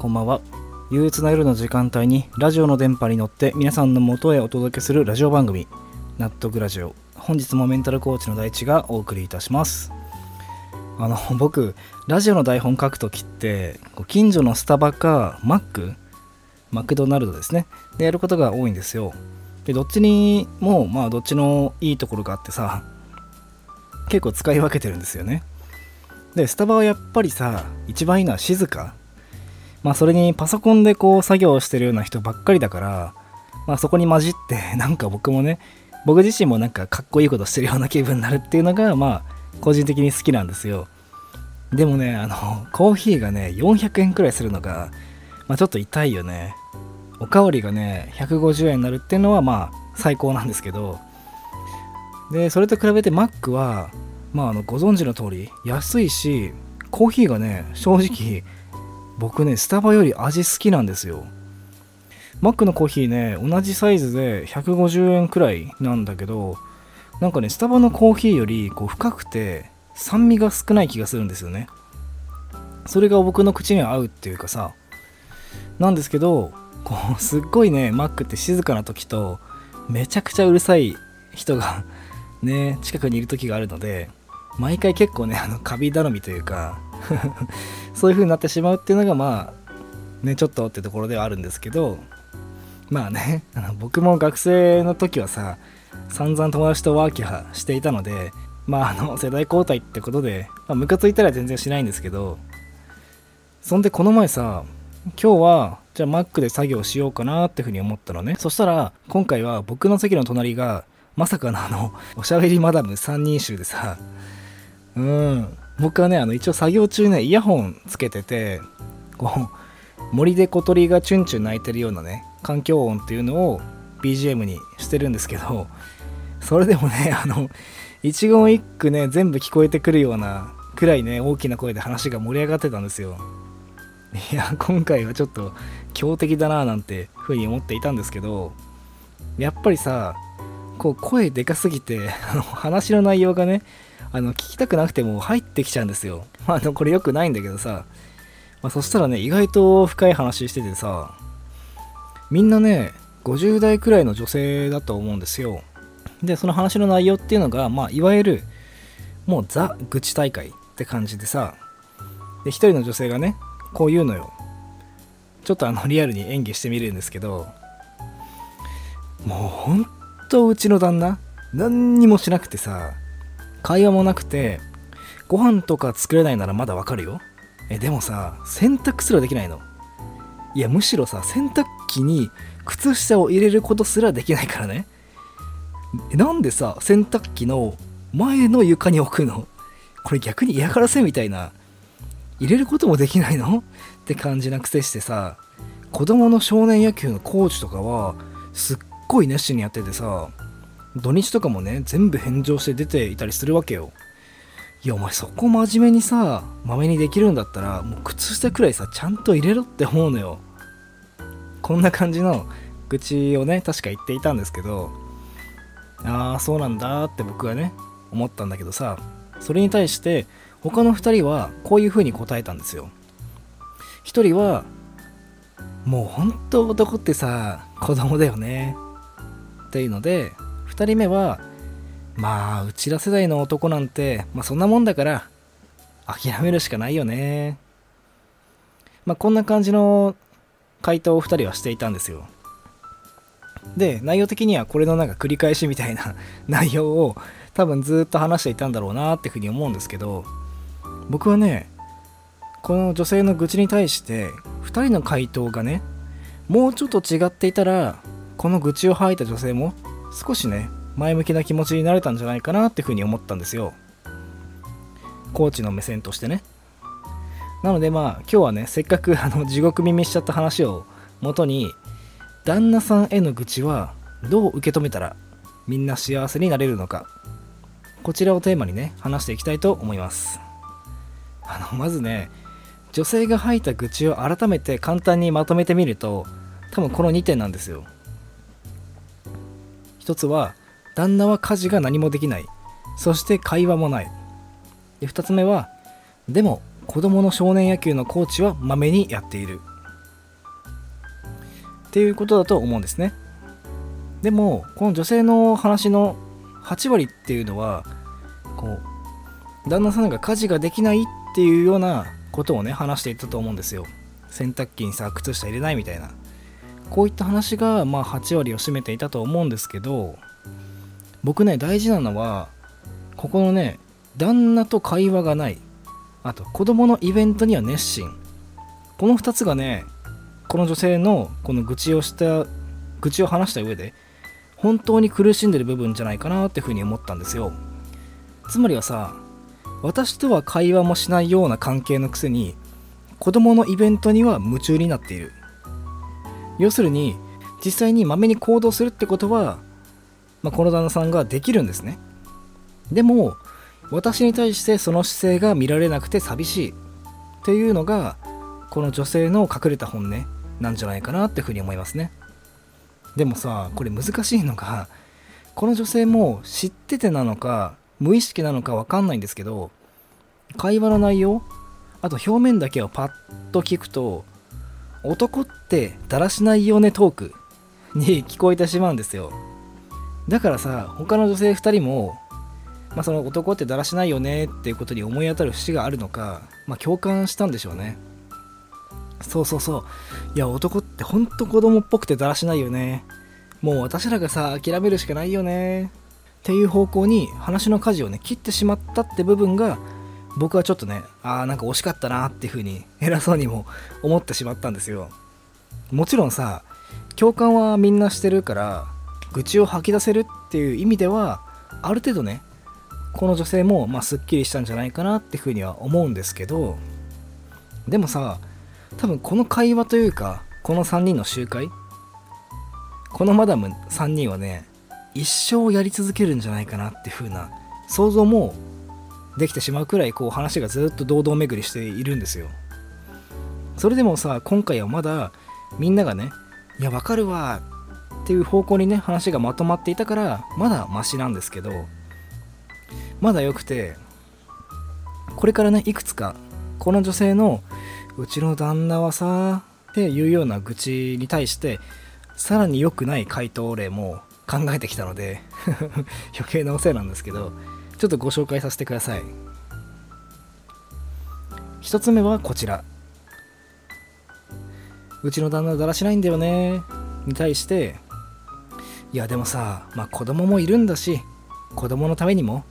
こんばんは。憂鬱な夜の時間帯にラジオの電波に乗って皆さんの元へお届けするラジオ番組、納得ラジオ。本日もメンタルコーチの大地がお送りいたします。あの、僕、ラジオの台本書くときって、近所のスタバかマック、マクドナルドですね。でやることが多いんですよ。で、どっちにも、まあ、どっちのいいところがあってさ、結構使い分けてるんですよね。で、スタバはやっぱりさ、一番いいのは静か。まあそれにパソコンでこう作業してるような人ばっかりだから、まあそこに混じって なんか僕もね、僕自身もなんかかっこいいことしてるような気分になるっていうのがまあ個人的に好きなんですよ。でもね、あの、コーヒーがね、400円くらいするのが、まあちょっと痛いよね。おかわりがね、150円になるっていうのはまあ最高なんですけど、で、それと比べてマックは、まああのご存知の通り安いし、コーヒーがね、正直、僕ねスタバより味好きなんですよ。マックのコーヒーね同じサイズで150円くらいなんだけどなんかねスタバのコーヒーよりこう深くて酸味が少ない気がするんですよね。それが僕の口には合うっていうかさなんですけどこうすっごいねマックって静かな時とめちゃくちゃうるさい人がね近くにいる時があるので毎回結構ねあのカビ頼みというかそういう風になってしまうっていうのがまあねちょっとってところではあるんですけどまあね あの僕も学生の時はさ散々友達とワーキャーしていたのでまああの世代交代ってことで、まあ、ムカついたら全然しないんですけどそんでこの前さ今日はじゃあ Mac で作業しようかなってふうに思ったのね。そしたら今回は僕の席の隣がまさかのあのおしゃべりマダム3人衆でさうん。僕はねあの一応作業中ねイヤホンつけててこう森で小鳥がチュンチュン鳴いてるようなね環境音っていうのを BGM にしてるんですけどそれでもねあの一言一句ね全部聞こえてくるようなくらいね大きな声で話が盛り上がってたんですよ。いや今回はちょっと強敵だななんてふうに思っていたんですけどやっぱりさこう声でかすぎて話の内容がねあの聞きたくなくても入ってきちゃうんですよ。まあ、あのこれ良くないんだけどさ、まあ、そしたらね意外と深い話しててさみんなね50代くらいの女性だと思うんですよ。でその話の内容っていうのが、まあ、いわゆるもうザ愚痴大会って感じでさで一人の女性がねこう言うのよ。ちょっとあのリアルに演技してみるんですけどもうほんとうちの旦那何にもしなくてさ会話もなくてご飯とか作れないならまだわかるよ。えでもさ洗濯すらできないの。いやむしろさ洗濯機に靴下を入れることすらできないからね。なんでさ洗濯機の前の床に置くの？これ逆に嫌がらせみたいな。入れることもできないの？って感じな癖してさ子供の少年野球のコーチとかはすっごい熱心にやっててさ土日とかもね全部返上して出ていたりするわけよ。いやお前そこ真面目にさまめにできるんだったらもう靴下くらいさちゃんと入れろって思うのよ。こんな感じの愚痴をね確か言っていたんですけどああそうなんだって僕はね思ったんだけどさそれに対して他の2人はこういうふうに答えたんですよ。1人はもう本当男ってさ子供だよね。っていうので2人目はまあうちら世代の男なんて、まあ、そんなもんだから諦めるしかないよね。まあこんな感じの回答を2人はしていたんですよ。で内容的にはこれのなんか繰り返しみたいな 内容を多分ずっと話していたんだろうなっていうふうに思うんですけど僕はねこの女性の愚痴に対して2人の回答がねもうちょっと違っていたらこの愚痴を吐いた女性も少しね前向きな気持ちになれたんじゃないかなっていうふうに思ったんですよ。コーチの目線としてね。なのでまあ今日はねせっかく あの地獄耳しちゃった話を元に旦那さんへの愚痴はどう受け止めたらみんな幸せになれるのか。こちらをテーマにね話していきたいと思います。あのまずね女性が吐いた愚痴を改めて簡単にまとめてみると多分この2点なんですよ。一つは旦那は家事が何もできない。そして会話もない。で2つ目はでも子供の少年野球のコーチはまめにやっている。っていうことだと思うんですね。でもこの女性の話の8割っていうのはこう旦那さんが家事ができないっていうようなことをね話していたと思うんですよ。洗濯機にさ靴下入れないみたいな。こういった話がまあ8割を占めていたと思うんですけど僕ね大事なのはここのね旦那と会話がない。あと子供のイベントには熱心。この2つがねこの女性のこの愚痴をした愚痴を話した上で本当に苦しんでる部分じゃないかなっていうふうに思ったんですよ。つまりはさ私とは会話もしないような関係のくせに子供のイベントには夢中になっている。要するに実際にまめに行動するってことは、まあ、この旦那さんができるんですね。でも私に対してその姿勢が見られなくて寂しい。っていうのがこの女性の隠れた本音なんじゃないかなっていうふうに思いますね。でもさこれ難しいのがこの女性も知っててなのか無意識なのか分かんないんですけど会話の内容あと表面だけをパッと聞くと男ってだらしないよねトークに聞こえてしまうんですよ。だからさ他の女性2人も、まあ、その男ってだらしないよねっていうことに思い当たる節があるのか、まあ、共感したんでしょうね。そうそうそう。いや男ってほんと子供っぽくてだらしないよね。もう私らがさ諦めるしかないよね。っていう方向に話の舵をね切ってしまったって部分が僕はちょっとねああなんか惜しかったなっていう風に 偉そうにも思ってしまったんですよ。もちろんさ共感はみんなしてるから愚痴を吐き出せるっていう意味ではある程度ねこの女性もまあすっきりしたんじゃないかなっていう風には思うんですけどでもさ多分この会話というかこの3人の集会このマダム3人はね一生やり続けるんじゃないかなっていう風な想像もできてしまうくらいこう話がずっと堂々巡りしているんですよ。それでもさ今回はまだみんながねいやわかるわっていう方向にね話がまとまっていたからまだマシなんですけどまだ良くてこれからねいくつかこの女性のうちの旦那はさっていうような愚痴に対してさらに良くない回答例も考えてきたので 余計なお世話なんですけどちょっとご紹介させてください。1つ目はこちら。うちの旦那だらしないんだよね。に対していやでもさまあ子供もいるんだし子供のためにも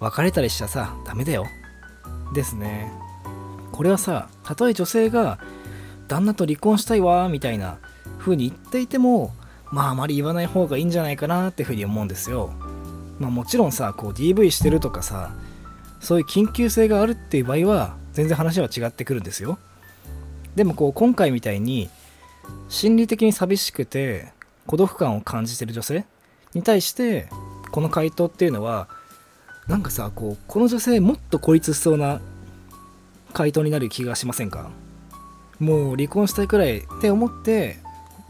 別れたりしちゃさダメだよ。ですね。これはさたとえ女性が旦那と離婚したいわみたいな風に言っていてもまああまり言わない方がいいんじゃないかなっていうふうに思うんですよ。まあもちろんさ、こう DV してるとかさ、そういう緊急性があるっていう場合は全然話は違ってくるんですよ。でもこう今回みたいに心理的に寂しくて孤独感を感じてる女性に対してこの回答っていうのはなんかさこうこの女性もっと孤立しそうな回答になる気がしませんか？もう離婚したいくらいって思って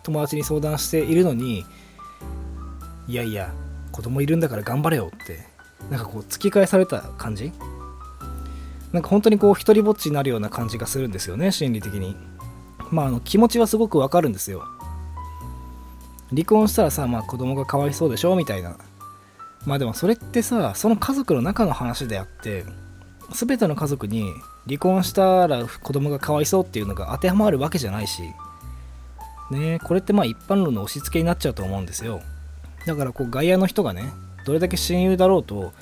友達に相談しているのにいやいや子供いるんだから頑張れよってなんかこう突き返された感じ？なんか本当にこう一人ぼっちになるような感じがするんですよね心理的に。まああの気持ちはすごくわかるんですよ。離婚したらさ、まあ、子供がかわいそうでしょみたいな。まあでもそれってさその家族の中の話であって全ての家族に離婚したら子供がかわいそうっていうのが当てはまるわけじゃないしねこれってまあ一般論の押し付けになっちゃうと思うんですよ。だからこう外野の人がねどれだけ親友だろうと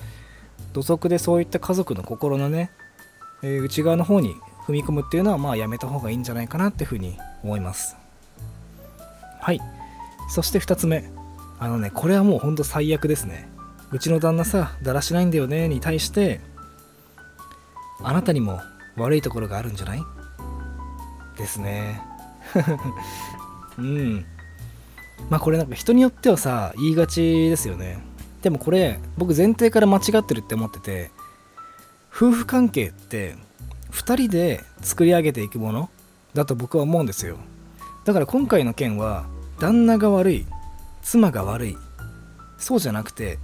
土足でそういった家族の心のね、えー、内側の方に踏み込むっていうのはまあやめた方がいいんじゃないかなっていうふうに思います。はい。そして2つ目。あのねこれはもうほんと最悪ですね。うちの旦那さだらしないんだよねに対してあなたにも悪いところがあるんじゃない？ですね。うん。まあこれなんか人によってはさ言いがちですよね。でもこれ僕前提から間違ってるって思ってて夫婦関係って2人で作り上げていくものだと僕は思うんですよ。だから今回の件は旦那が悪い妻が悪いそうじゃなくて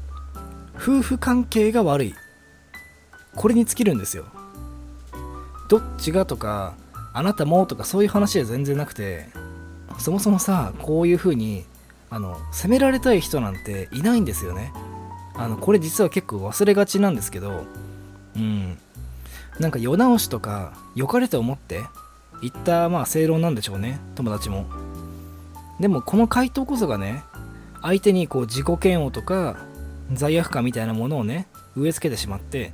夫婦関係が悪いこれに尽きるんですよ。どっちがとかあなたもとかそういう話は全然なくてそもそもさこういう風にあの責められたい人なんていないんですよね。あのこれ実は結構忘れがちなんですけどうん。なんか世直しとか良かれと思って言ったまあ正論なんでしょうね友達も。でもこの回答こそがね相手にこう自己嫌悪とか罪悪感みたいなものをね植え付けてしまって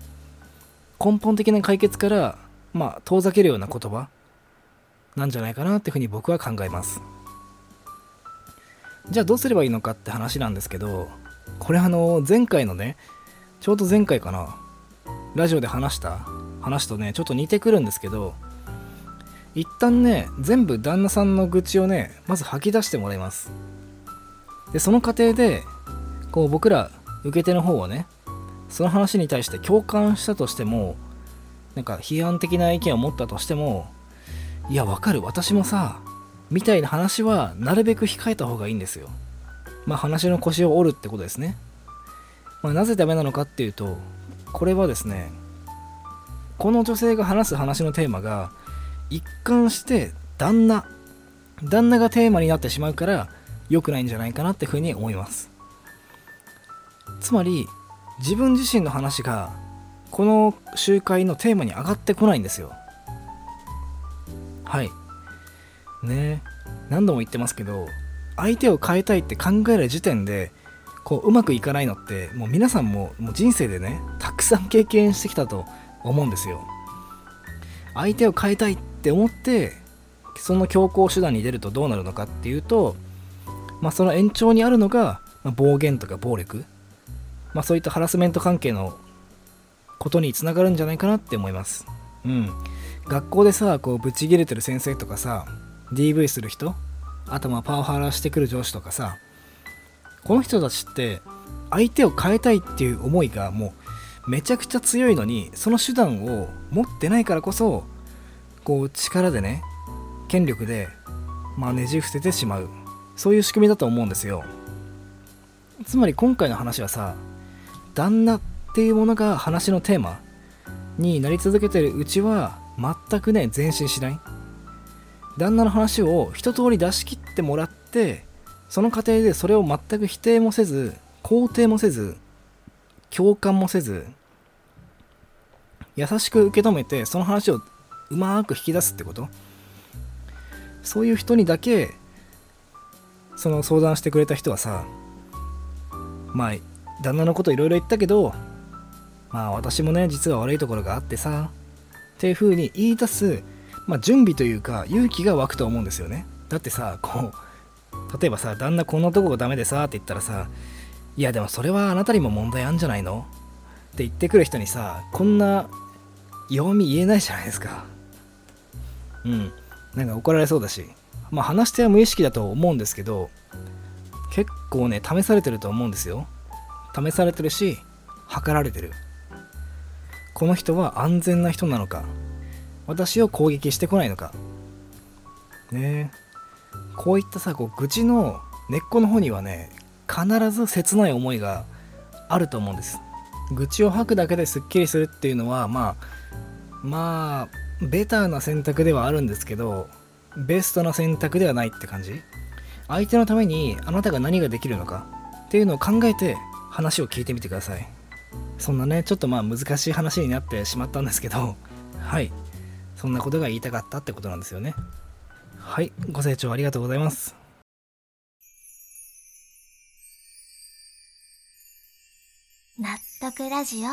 根本的な解決からまあ遠ざけるような言葉なんじゃないかなっていうふうに僕は考えます。じゃあどうすればいいのかって話なんですけどこれあの前回のねちょうど前回かなラジオで話した話とねちょっと似てくるんですけど一旦ね全部旦那さんの愚痴をねまず吐き出してもらいます。でその過程でこう僕ら受け手の方はねその話に対して共感したとしてもなんか批判的な意見を持ったとしてもいやわかる。私もさみたいな話はなるべく控えた方がいいんですよ。まあ話の腰を折るってことですね、まあ、なぜダメなのかっていうとこれはですねこの女性が話す話のテーマが一貫して旦那旦那がテーマになってしまうから良くないんじゃないかなってふうに思います。つまり自分自身の話がこの集会のテーマに上がってこないんですよ。はい。ね。何度も言ってますけど相手を変えたいって考える時点でこううまくいかないのってもう皆さんももう人生でねたくさん経験してきたと思うんですよ。相手を変えたいって思ってその強行手段に出るとどうなるのかっていうと、まあ、その延長にあるのが、ま、暴言とか暴力、まあ、そういったハラスメント関係のことにつながるんじゃないかなって思います。うん。学校でさこうブチギレてる先生とかさ DV する人？あとまあパワハラしてくる上司とかさ。この人たちって相手を変えたいっていう思いがもうめちゃくちゃ強いのにその手段を持ってないからこそこう力でね権力でまあねじ伏せてしまう。そういう仕組みだと思うんですよ。つまり今回の話はさ旦那っていうものが話のテーマになり続けてるうちは全くね前進しない。旦那の話を一通り出し切ってもらってその過程でそれを全く否定もせず肯定もせず共感もせず優しく受け止めてその話をうまく引き出すってこと。そういう人にだけその相談してくれた人はさまあ旦那のこといろいろ言ったけどまあ私もね実は悪いところがあってさっていう風に言い出す、まあ、準備というか勇気が湧くと思うんですよね。だってさこう例えばさ旦那こんなとこがダメでさって言ったらさいやでもそれはあなたにも問題あんじゃないの？って言ってくる人にさこんな弱み言えないじゃないですか。うん。なんか怒られそうだし。まあ話し手は無意識だと思うんですけど結構ね試されてると思うんですよ。試されてるし測られてる。この人は安全な人なのか？私を攻撃してこないのか。ね。こういったさこう愚痴の根っこの方にはね必ず切ない思いがあると思うんです。愚痴を吐くだけですっきりするっていうのはまあまあベターな選択ではあるんですけどベストな選択ではないって感じ。相手のためにあなたが何ができるのかっていうのを考えて話を聞いてみてください。そんなねちょっとまあ難しい話になってしまったんですけどはい。そんなことが言いたかったってことなんですよね。はいご清聴ありがとうございます。納得ラジオ。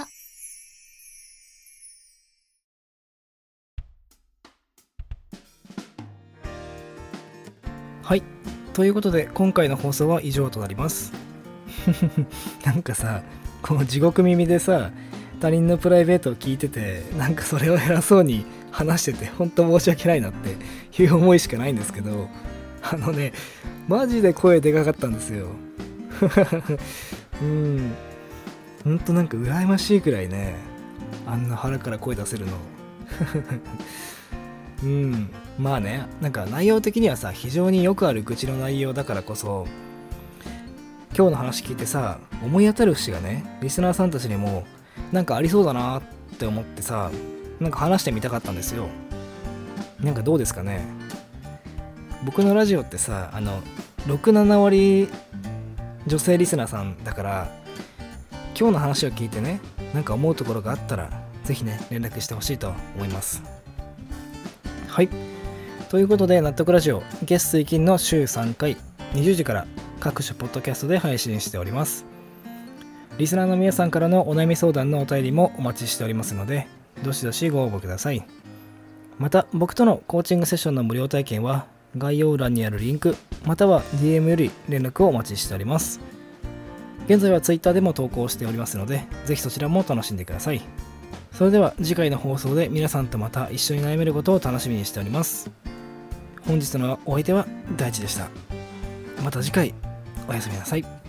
はいということで今回の放送は以上となります。なんかさこの地獄耳でさ他人のプライベートを聞いててなんかそれを偉そうに話してて本当申し訳ないなっていう思いしかないんですけどあのねマジで声でかかったんですよ。うん。ほんとなんか羨ましいくらいねあんな腹から声出せるの。うん。まあねなんか内容的にはさ非常によくある愚痴の内容だからこそ今日の話聞いてさ思い当たる節がねリスナーさんたちにもなんかありそうだなって思ってさなんか話してみたかったんですよ。なんかどうですかね。僕のラジオってさあの67割女性リスナーさんだから今日の話を聞いてねなんか思うところがあったら是非ね連絡してほしいと思います。はい。ということで納得ラジオ月水金の週3回20時から各種ポッドキャストで配信しております。リスナーの皆さんからのお悩み相談のお便りもお待ちしておりますのでどしどしご応募ください。また僕とのコーチングセッションの無料体験は概要欄にあるリンクまたは DM より連絡をお待ちしております。現在は Twitter でも投稿しておりますのでぜひそちらも楽しんでください。それでは次回の放送で皆さんとまた一緒に悩めることを楽しみにしております。本日のお相手は大地でした。また次回おやすみなさい。